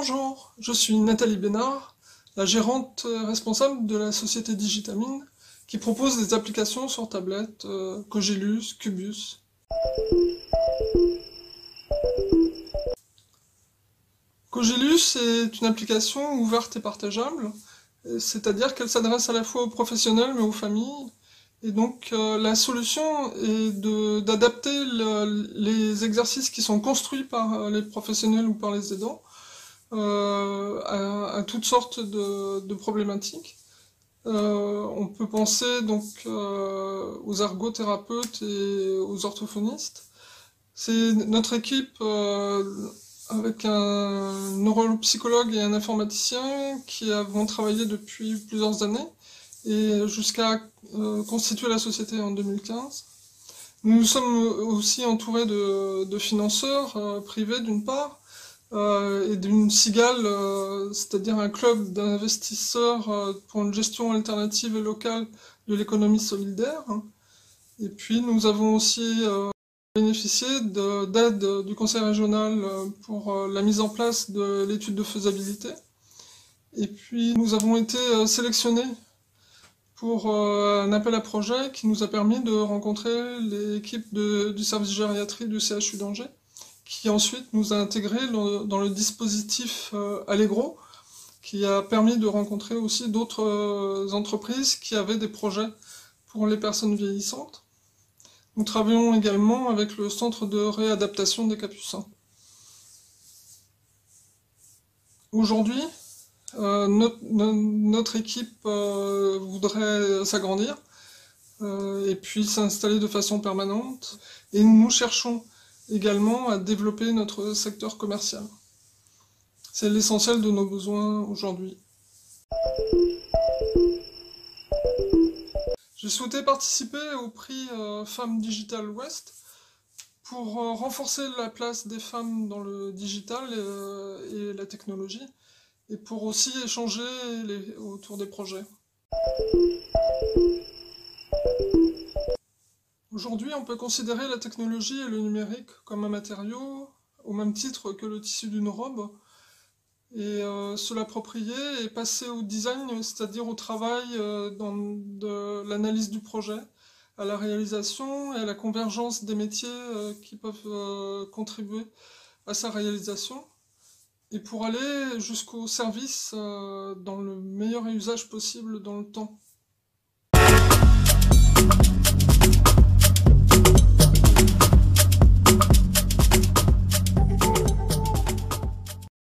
Bonjour, je suis Nathalie Bénard, la gérante responsable de la société Digitamine qui propose des applications sur tablette euh, Cogilus, Cubus. Cogilus est une application ouverte et partageable, c'est-à-dire qu'elle s'adresse à la fois aux professionnels mais aux familles. Et donc euh, la solution est d'adapter les exercices qui sont construits par les professionnels ou par les aidants euh, à, toutes sortes de, problématiques. Euh, on peut penser donc euh, aux ergothérapeutes et aux orthophonistes. C'est notre équipe avec un neuropsychologue et un informaticien qui avons travaillé depuis plusieurs années et jusqu'à constituer la société en 2015. Nous sommes aussi entourés de, de financeurs privés d'une part, et d'une cigale, euh, c'est-à-dire un club d'investisseurs euh, pour une gestion alternative et locale de l'économie solidaire. Et puis nous avons aussi bénéficié d'aide du conseil régional pour la mise en place de l'étude de faisabilité. Et puis nous avons été sélectionnés pour un appel à projet qui nous a permis de rencontrer l'équipe du service gériatrie du CHU d'Angers qui ensuite nous a intégré dans le dispositif euh, Allegro, qui a permis de rencontrer aussi d'autres euh, entreprises qui avaient des projets pour les personnes vieillissantes. Nous travaillons également avec le centre de réadaptation des Capucins. Aujourd'hui, euh, notre, équipe voudrait s'agrandir et puis s'installer de façon permanente. Et nous cherchons également à développer notre secteur commercial. C'est l'essentiel de nos besoins aujourd'hui. J'ai souhaité participer au prix euh, Femmes Digital West pour euh, renforcer la place des femmes dans le digital euh, et, la technologie et pour aussi échanger autour des projets. Aujourd'hui, on peut considérer la technologie et le numérique comme un matériau, au même titre que le tissu d'une robe, et euh, se l'approprier et passer au design, c'est-à-dire au travail euh, dans de l'analyse du projet, à la réalisation et à la convergence des métiers euh, qui peuvent contribuer à sa réalisation, et pour aller jusqu'au service dans le meilleur usage possible dans le temps.